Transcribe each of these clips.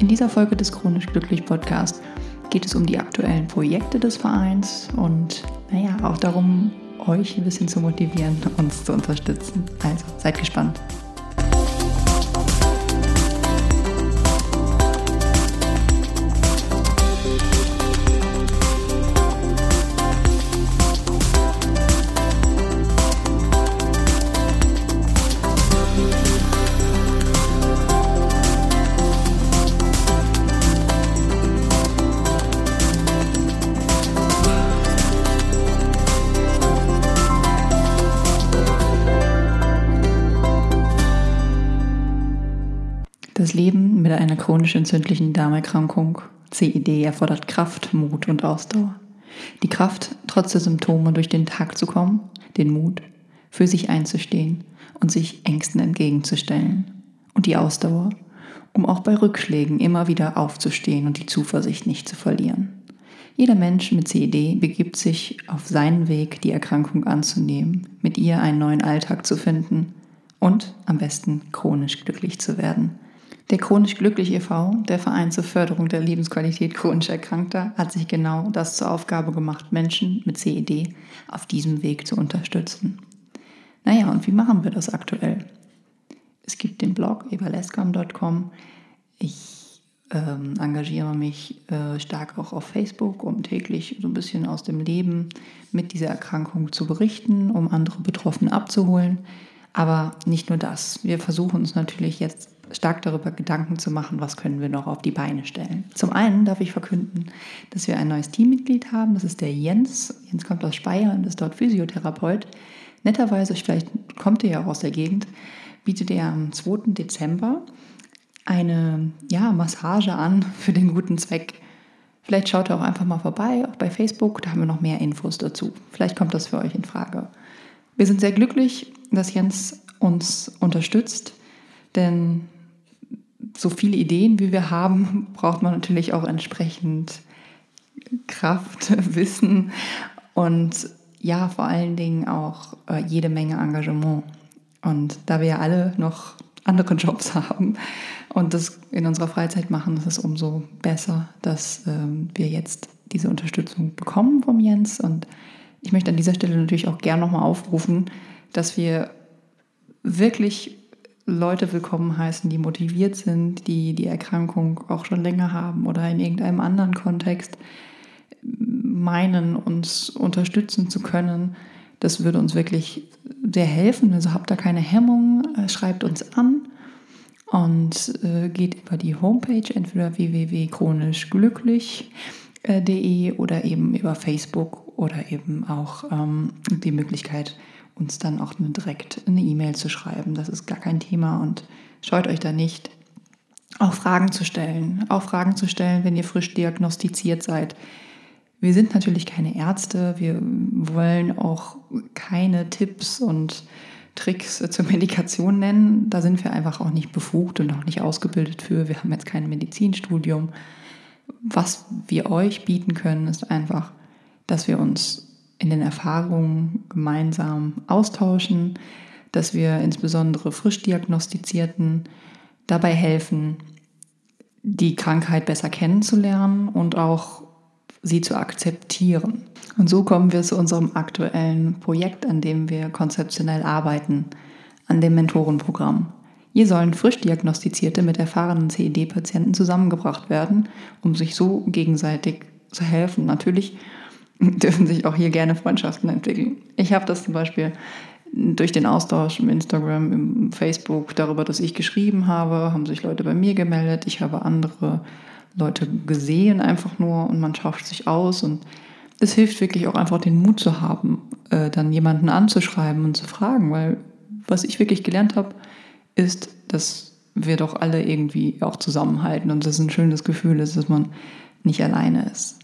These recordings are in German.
In dieser Folge des Chronisch Glücklich Podcast geht es um die aktuellen Projekte des Vereins und naja, auch darum, euch ein bisschen zu motivieren, uns zu unterstützen. Also seid gespannt. Das Leben mit einer chronisch entzündlichen Darmerkrankung, CED, erfordert Kraft, Mut und Ausdauer. Die Kraft, trotz der Symptome durch den Tag zu kommen, den Mut, für sich einzustehen und sich Ängsten entgegenzustellen. Und die Ausdauer, um auch bei Rückschlägen immer wieder aufzustehen und die Zuversicht nicht zu verlieren. Jeder Mensch mit CED begibt sich auf seinen Weg, die Erkrankung anzunehmen, mit ihr einen neuen Alltag zu finden und am besten chronisch glücklich zu werden. Der Chronisch Glücklich e.V., der Verein zur Förderung der Lebensqualität chronisch Erkrankter, hat sich genau das zur Aufgabe gemacht, Menschen mit CED auf diesem Weg zu unterstützen. Naja, und wie machen wir das aktuell? Es gibt den Blog evalescom.com. Ich ähm, engagiere mich äh, stark auch auf Facebook, um täglich so ein bisschen aus dem Leben mit dieser Erkrankung zu berichten, um andere Betroffene abzuholen. Aber nicht nur das. Wir versuchen uns natürlich jetzt stark darüber Gedanken zu machen, was können wir noch auf die Beine stellen. Zum einen darf ich verkünden, dass wir ein neues Teammitglied haben. Das ist der Jens. Jens kommt aus Speyer und ist dort Physiotherapeut. Netterweise, vielleicht kommt er ja auch aus der Gegend, bietet er am 2. Dezember eine ja, Massage an für den guten Zweck. Vielleicht schaut er auch einfach mal vorbei, auch bei Facebook, da haben wir noch mehr Infos dazu. Vielleicht kommt das für euch in Frage. Wir sind sehr glücklich, dass Jens uns unterstützt, denn so viele Ideen, wie wir haben, braucht man natürlich auch entsprechend Kraft, Wissen und ja, vor allen Dingen auch äh, jede Menge Engagement. Und da wir ja alle noch andere Jobs haben und das in unserer Freizeit machen, ist es umso besser, dass ähm, wir jetzt diese Unterstützung bekommen vom Jens. Und ich möchte an dieser Stelle natürlich auch gerne nochmal aufrufen, dass wir wirklich Leute willkommen heißen, die motiviert sind, die die Erkrankung auch schon länger haben oder in irgendeinem anderen Kontext meinen, uns unterstützen zu können. Das würde uns wirklich sehr helfen. Also habt da keine Hemmung, äh, schreibt uns an und äh, geht über die Homepage, entweder www.chronischglücklich.de oder eben über Facebook oder eben auch ähm, die Möglichkeit, uns dann auch direkt eine E-Mail zu schreiben. Das ist gar kein Thema und scheut euch da nicht, auch Fragen zu stellen. Auch Fragen zu stellen, wenn ihr frisch diagnostiziert seid. Wir sind natürlich keine Ärzte, wir wollen auch keine Tipps und Tricks zur Medikation nennen. Da sind wir einfach auch nicht befugt und auch nicht ausgebildet für. Wir haben jetzt kein Medizinstudium. Was wir euch bieten können, ist einfach, dass wir uns in den Erfahrungen gemeinsam austauschen, dass wir insbesondere frisch diagnostizierten dabei helfen, die Krankheit besser kennenzulernen und auch sie zu akzeptieren. Und so kommen wir zu unserem aktuellen Projekt, an dem wir konzeptionell arbeiten, an dem Mentorenprogramm. Hier sollen frisch diagnostizierte mit erfahrenen CED-Patienten zusammengebracht werden, um sich so gegenseitig zu helfen. Natürlich dürfen sich auch hier gerne Freundschaften entwickeln. Ich habe das zum Beispiel durch den Austausch im Instagram, im Facebook, darüber, dass ich geschrieben habe, haben sich Leute bei mir gemeldet. Ich habe andere Leute gesehen einfach nur und man tauscht sich aus und es hilft wirklich auch einfach den Mut zu haben, äh, dann jemanden anzuschreiben und zu fragen, weil was ich wirklich gelernt habe, ist, dass wir doch alle irgendwie auch zusammenhalten und das ein schönes Gefühl ist, dass man nicht alleine ist.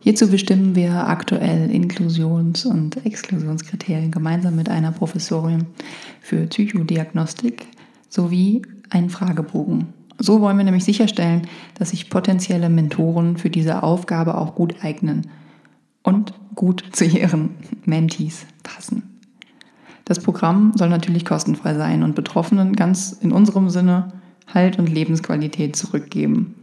Hierzu bestimmen wir aktuell Inklusions- und Exklusionskriterien gemeinsam mit einer Professorin für Psychodiagnostik sowie einen Fragebogen. So wollen wir nämlich sicherstellen, dass sich potenzielle Mentoren für diese Aufgabe auch gut eignen und gut zu ihren Mentees passen. Das Programm soll natürlich kostenfrei sein und Betroffenen ganz in unserem Sinne Halt und Lebensqualität zurückgeben.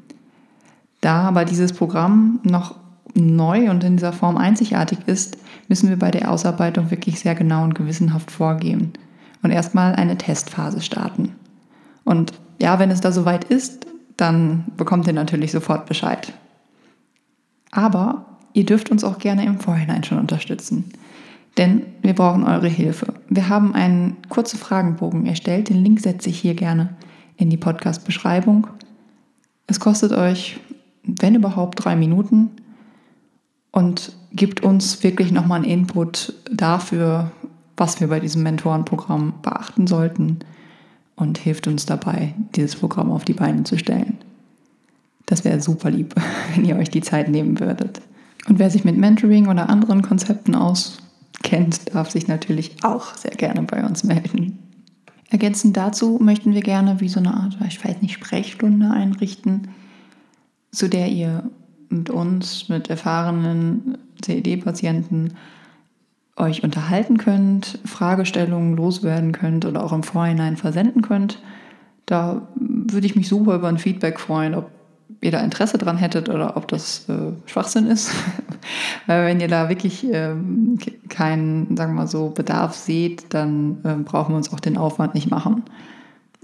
Da aber dieses Programm noch neu und in dieser Form einzigartig ist, müssen wir bei der Ausarbeitung wirklich sehr genau und gewissenhaft vorgehen und erstmal eine Testphase starten. Und ja, wenn es da soweit ist, dann bekommt ihr natürlich sofort Bescheid. Aber ihr dürft uns auch gerne im Vorhinein schon unterstützen. Denn wir brauchen eure Hilfe. Wir haben einen kurzen Fragenbogen erstellt. Den Link setze ich hier gerne in die Podcast-Beschreibung. Es kostet euch, wenn überhaupt, drei Minuten und gibt uns wirklich nochmal einen Input dafür, was wir bei diesem Mentorenprogramm beachten sollten und hilft uns dabei, dieses Programm auf die Beine zu stellen. Das wäre super lieb, wenn ihr euch die Zeit nehmen würdet. Und wer sich mit Mentoring oder anderen Konzepten auskennt, darf sich natürlich auch sehr gerne bei uns melden. Ergänzend dazu möchten wir gerne wie so eine Art, ich weiß nicht, Sprechstunde einrichten, zu der ihr mit uns, mit erfahrenen CED-Patienten euch unterhalten könnt, Fragestellungen loswerden könnt oder auch im Vorhinein versenden könnt. Da würde ich mich super über ein Feedback freuen, ob ihr da Interesse dran hättet oder ob das äh, Schwachsinn ist. Weil wenn ihr da wirklich ähm, keinen, sagen wir mal so, Bedarf seht, dann äh, brauchen wir uns auch den Aufwand nicht machen.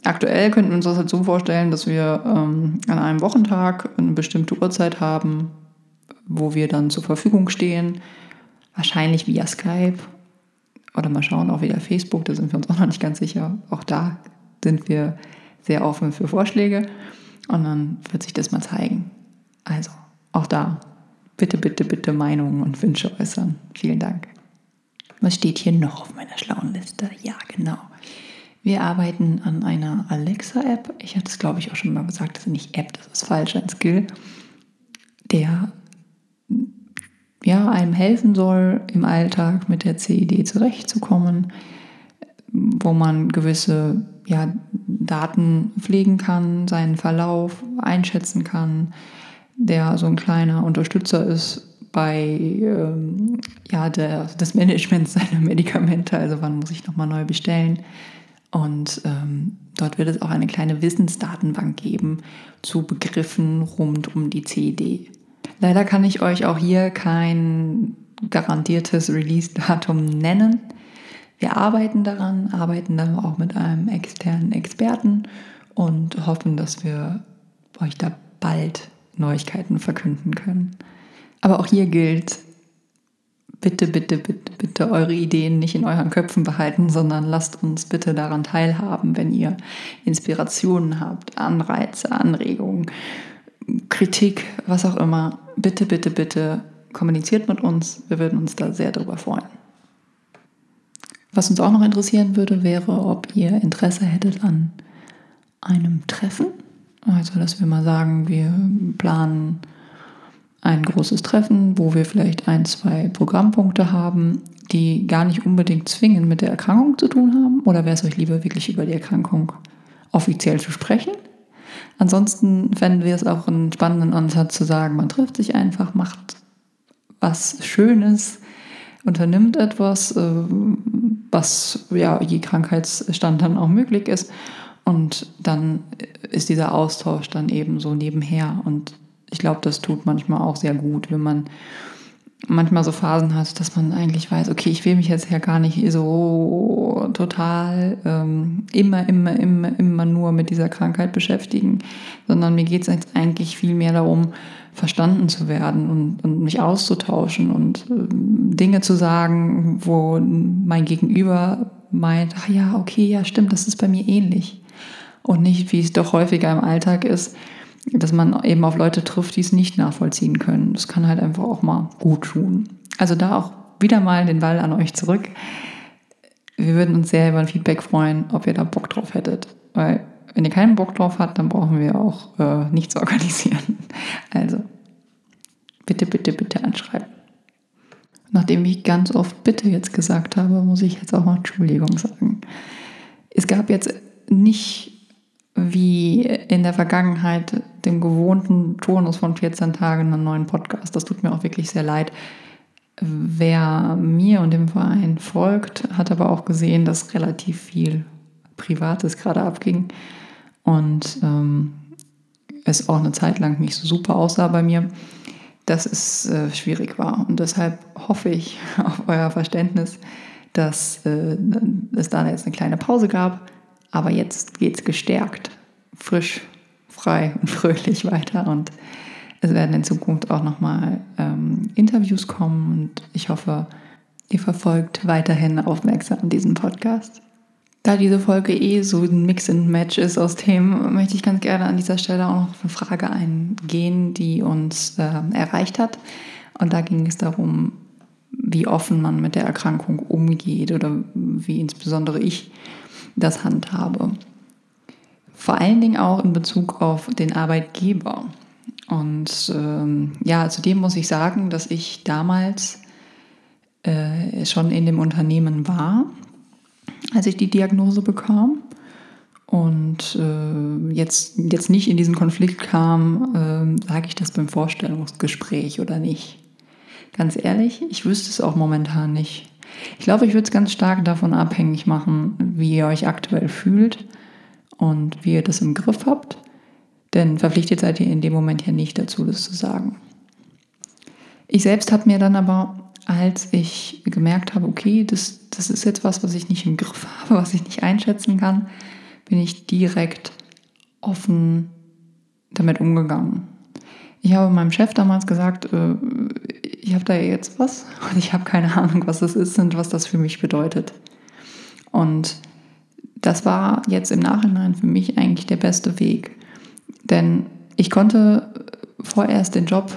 Aktuell könnten wir uns das halt so vorstellen, dass wir ähm, an einem Wochentag eine bestimmte Uhrzeit haben, wo wir dann zur Verfügung stehen. Wahrscheinlich via Skype oder mal schauen, auch via Facebook, da sind wir uns auch noch nicht ganz sicher. Auch da sind wir sehr offen für Vorschläge und dann wird sich das mal zeigen. Also auch da bitte, bitte, bitte Meinungen und Wünsche äußern. Vielen Dank. Was steht hier noch auf meiner schlauen Liste? Ja, genau. Wir arbeiten an einer Alexa-App. Ich hatte es, glaube ich, auch schon mal gesagt, das ist nicht App, das ist falsch, ein Skill, der ja, einem helfen soll, im Alltag mit der CID zurechtzukommen, wo man gewisse ja, Daten pflegen kann, seinen Verlauf einschätzen kann, der so ein kleiner Unterstützer ist bei ähm, ja, der, des Managements seiner Medikamente, also wann muss ich nochmal neu bestellen, und ähm, dort wird es auch eine kleine Wissensdatenbank geben zu Begriffen rund um die CED. Leider kann ich euch auch hier kein garantiertes Release-Datum nennen. Wir arbeiten daran, arbeiten dann auch mit einem externen Experten und hoffen, dass wir euch da bald Neuigkeiten verkünden können. Aber auch hier gilt, bitte, bitte, bitte, bitte eure Ideen nicht in euren Köpfen behalten, sondern lasst uns bitte daran teilhaben, wenn ihr Inspirationen habt, Anreize, Anregungen, Kritik, was auch immer. Bitte, bitte, bitte kommuniziert mit uns. Wir würden uns da sehr darüber freuen. Was uns auch noch interessieren würde, wäre, ob ihr Interesse hättet an einem Treffen. Also, dass wir mal sagen, wir planen ein großes Treffen, wo wir vielleicht ein, zwei Programmpunkte haben, die gar nicht unbedingt zwingend mit der Erkrankung zu tun haben? Oder wäre es euch lieber, wirklich über die Erkrankung offiziell zu sprechen? Ansonsten fänden wir es auch einen spannenden Ansatz zu sagen, man trifft sich einfach, macht was Schönes, unternimmt etwas, äh, was ja je Krankheitsstand dann auch möglich ist. Und dann ist dieser Austausch dann eben so nebenher. Und ich glaube, das tut manchmal auch sehr gut, wenn man manchmal so Phasen hat, dass man eigentlich weiß, okay, ich will mich jetzt ja gar nicht so total ähm, immer, immer, immer, immer nur mit dieser Krankheit beschäftigen, sondern mir geht es jetzt eigentlich viel mehr darum, verstanden zu werden und, und mich auszutauschen und ähm, Dinge zu sagen, wo mein Gegenüber meint, ach ja, okay, ja, stimmt, das ist bei mir ähnlich. Und nicht, wie es doch häufiger im Alltag ist, dass man eben auf Leute trifft, die es nicht nachvollziehen können. Das kann halt einfach auch mal gut tun. Also da auch wieder mal den Ball an euch zurück. Wir würden uns sehr über ein Feedback freuen, ob ihr da Bock drauf hättet. Weil wenn ihr keinen Bock drauf habt, dann brauchen wir auch äh, nichts organisieren. Also bitte, bitte, bitte anschreiben. Nachdem ich ganz oft bitte jetzt gesagt habe, muss ich jetzt auch mal Entschuldigung sagen. Es gab jetzt nicht wie in der Vergangenheit dem gewohnten Turnus von 14 Tagen einen neuen Podcast. Das tut mir auch wirklich sehr leid. Wer mir und dem Verein folgt, hat aber auch gesehen, dass relativ viel Privates gerade abging. und ähm, es auch eine Zeit lang nicht so super aussah bei mir, dass es äh, schwierig war. Und deshalb hoffe ich auf euer Verständnis, dass äh, es da jetzt eine kleine Pause gab. Aber jetzt geht es gestärkt, frisch, frei und fröhlich weiter. Und es werden in Zukunft auch nochmal ähm, Interviews kommen. Und ich hoffe, ihr verfolgt weiterhin aufmerksam diesen Podcast. Da diese Folge eh so ein Mix and Match ist aus Themen, möchte ich ganz gerne an dieser Stelle auch noch auf eine Frage eingehen, die uns äh, erreicht hat. Und da ging es darum, wie offen man mit der Erkrankung umgeht oder wie insbesondere ich das handhabe. Vor allen Dingen auch in Bezug auf den Arbeitgeber. Und ähm, ja, zudem muss ich sagen, dass ich damals äh, schon in dem Unternehmen war als ich die Diagnose bekam und äh, jetzt, jetzt nicht in diesen Konflikt kam, äh, sage ich das beim Vorstellungsgespräch oder nicht. Ganz ehrlich, ich wüsste es auch momentan nicht. Ich glaube, ich würde es ganz stark davon abhängig machen, wie ihr euch aktuell fühlt und wie ihr das im Griff habt. Denn verpflichtet seid ihr in dem Moment ja nicht dazu, das zu sagen. Ich selbst habe mir dann aber als ich gemerkt habe, okay, das, das ist jetzt was, was ich nicht im Griff habe, was ich nicht einschätzen kann, bin ich direkt offen damit umgegangen. Ich habe meinem Chef damals gesagt, äh, ich habe da jetzt was und ich habe keine Ahnung, was das ist und was das für mich bedeutet. Und das war jetzt im Nachhinein für mich eigentlich der beste Weg. Denn ich konnte vorerst den Job,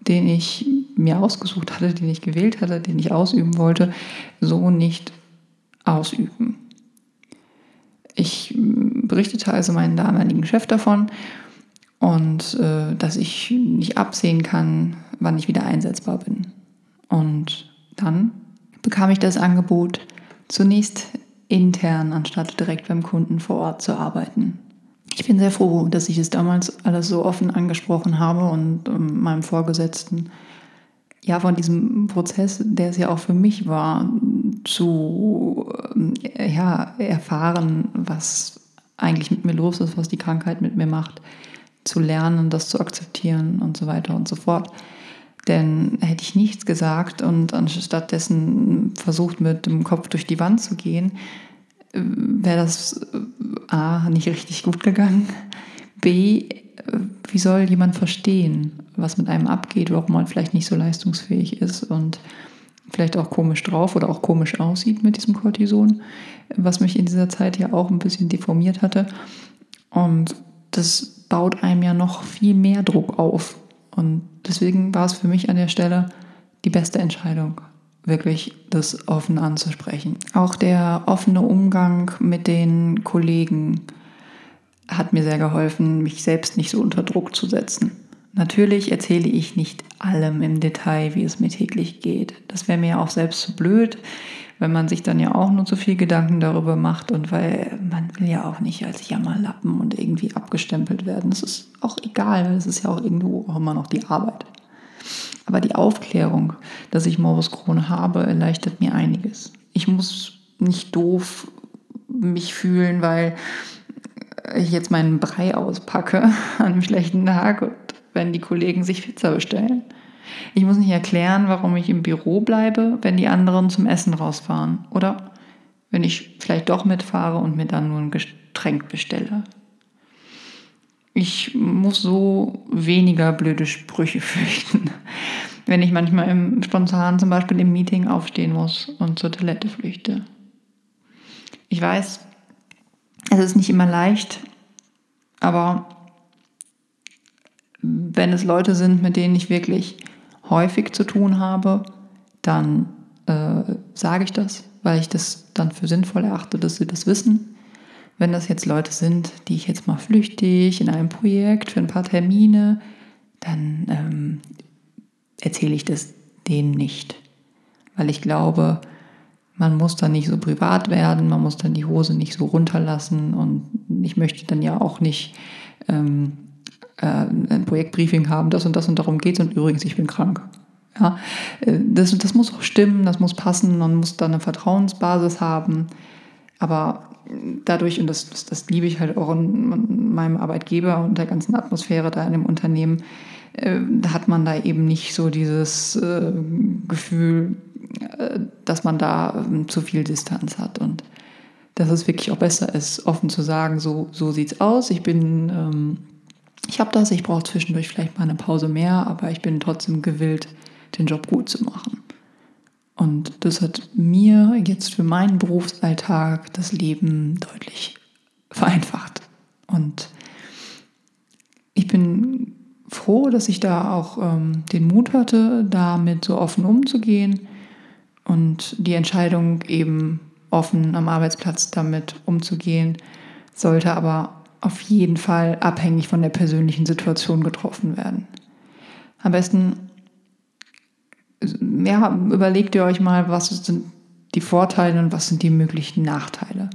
den ich mir ausgesucht hatte, den ich gewählt hatte, den ich ausüben wollte, so nicht ausüben. Ich berichtete also meinen damaligen Chef davon und äh, dass ich nicht absehen kann, wann ich wieder einsetzbar bin. Und dann bekam ich das Angebot, zunächst intern anstatt direkt beim Kunden vor Ort zu arbeiten. Ich bin sehr froh, dass ich es damals alles so offen angesprochen habe und ähm, meinem Vorgesetzten ja, von diesem Prozess, der es ja auch für mich war, zu äh, ja, erfahren, was eigentlich mit mir los ist, was die Krankheit mit mir macht, zu lernen, das zu akzeptieren und so weiter und so fort. Denn hätte ich nichts gesagt und anstattdessen versucht, mit dem Kopf durch die Wand zu gehen, wäre das äh, A nicht richtig gut gegangen. B, wie soll jemand verstehen, was mit einem abgeht, warum man vielleicht nicht so leistungsfähig ist und vielleicht auch komisch drauf oder auch komisch aussieht mit diesem Cortison, was mich in dieser Zeit ja auch ein bisschen deformiert hatte. Und das baut einem ja noch viel mehr Druck auf. Und deswegen war es für mich an der Stelle die beste Entscheidung, wirklich das offen anzusprechen. Auch der offene Umgang mit den Kollegen hat mir sehr geholfen, mich selbst nicht so unter Druck zu setzen. Natürlich erzähle ich nicht allem im Detail, wie es mir täglich geht. Das wäre mir auch selbst zu blöd, wenn man sich dann ja auch nur zu viel Gedanken darüber macht und weil man will ja auch nicht als Jammerlappen und irgendwie abgestempelt werden. Das ist auch egal, weil es ist ja auch irgendwo auch immer noch die Arbeit. Aber die Aufklärung, dass ich Morbus Crohn habe, erleichtert mir einiges. Ich muss nicht doof mich fühlen, weil ich jetzt meinen Brei auspacke an einem schlechten Tag und wenn die Kollegen sich Pizza bestellen. Ich muss nicht erklären, warum ich im Büro bleibe, wenn die anderen zum Essen rausfahren. Oder wenn ich vielleicht doch mitfahre und mir dann nur ein Getränk bestelle. Ich muss so weniger blöde Sprüche fürchten, wenn ich manchmal im spontan zum Beispiel im Meeting aufstehen muss und zur Toilette flüchte. Ich weiß, es ist nicht immer leicht, aber wenn es Leute sind, mit denen ich wirklich häufig zu tun habe, dann äh, sage ich das, weil ich das dann für sinnvoll erachte, dass sie das wissen. Wenn das jetzt Leute sind, die ich jetzt mal flüchtig in einem Projekt für ein paar Termine, dann ähm, erzähle ich das denen nicht. Weil ich glaube, man muss dann nicht so privat werden, man muss dann die Hose nicht so runterlassen und ich möchte dann ja auch nicht ähm, äh, ein Projektbriefing haben, das und das und darum geht es und übrigens, ich bin krank. Ja, äh, das, das muss auch stimmen, das muss passen, man muss da eine Vertrauensbasis haben. Aber dadurch, und das, das, das liebe ich halt auch in meinem Arbeitgeber und der ganzen Atmosphäre da in dem Unternehmen, äh, hat man da eben nicht so dieses äh, Gefühl, äh, dass man da äh, zu viel Distanz hat und dass es wirklich auch besser ist, offen zu sagen, so, so sieht es aus. Ich bin, ähm, ich habe das, ich brauche zwischendurch vielleicht mal eine Pause mehr, aber ich bin trotzdem gewillt, den Job gut zu machen. Und das hat mir jetzt für meinen Berufsalltag das Leben deutlich vereinfacht. Und ich bin froh, dass ich da auch ähm, den Mut hatte, damit so offen umzugehen und die Entscheidung eben offen am Arbeitsplatz damit umzugehen, sollte aber auf jeden Fall abhängig von der persönlichen Situation getroffen werden. Am besten ja, überlegt ihr euch mal, was sind die Vorteile und was sind die möglichen Nachteile.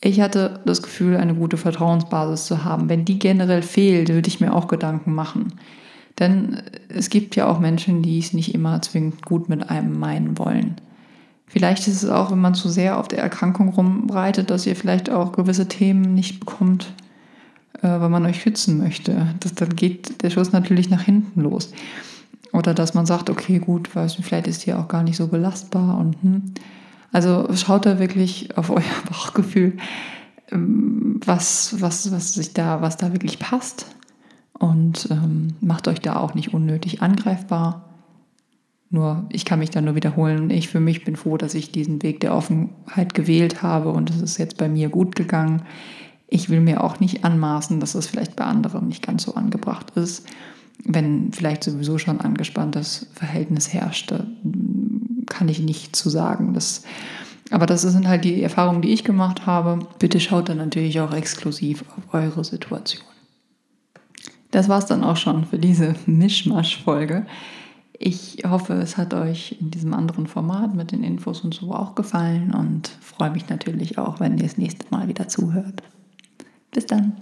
Ich hatte das Gefühl, eine gute Vertrauensbasis zu haben. Wenn die generell fehlt, würde ich mir auch Gedanken machen. Denn es gibt ja auch Menschen, die es nicht immer zwingend gut mit einem meinen wollen. Vielleicht ist es auch, wenn man zu sehr auf der Erkrankung rumbreitet, dass ihr vielleicht auch gewisse Themen nicht bekommt, äh, weil man euch schützen möchte. Das, dann geht der Schuss natürlich nach hinten los. Oder dass man sagt, okay, gut, weiß nicht, vielleicht ist die auch gar nicht so belastbar und hm. Also schaut da wirklich auf euer Bauchgefühl, ähm, was, was, was sich da, was da wirklich passt. Und ähm, macht euch da auch nicht unnötig angreifbar. Nur, ich kann mich da nur wiederholen. Ich für mich bin froh, dass ich diesen Weg der Offenheit gewählt habe und es ist jetzt bei mir gut gegangen. Ich will mir auch nicht anmaßen, dass es vielleicht bei anderen nicht ganz so angebracht ist wenn vielleicht sowieso schon angespanntes Verhältnis herrschte, kann ich nicht zu sagen. Das, aber das sind halt die Erfahrungen, die ich gemacht habe. Bitte schaut dann natürlich auch exklusiv auf eure Situation. Das war es dann auch schon für diese Mischmasch-Folge. Ich hoffe, es hat euch in diesem anderen Format mit den Infos und so auch gefallen und freue mich natürlich auch, wenn ihr das nächste Mal wieder zuhört. Bis dann.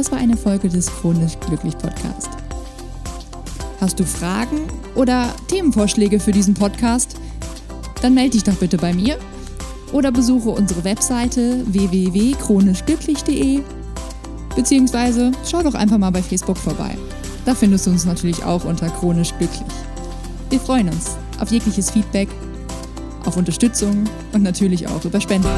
Das war eine Folge des Chronisch Glücklich Podcast. Hast du Fragen oder Themenvorschläge für diesen Podcast? Dann melde dich doch bitte bei mir oder besuche unsere Webseite www.chronischglücklich.de beziehungsweise schau doch einfach mal bei Facebook vorbei. Da findest du uns natürlich auch unter Chronisch Glücklich. Wir freuen uns auf jegliches Feedback, auf Unterstützung und natürlich auch über Spenden.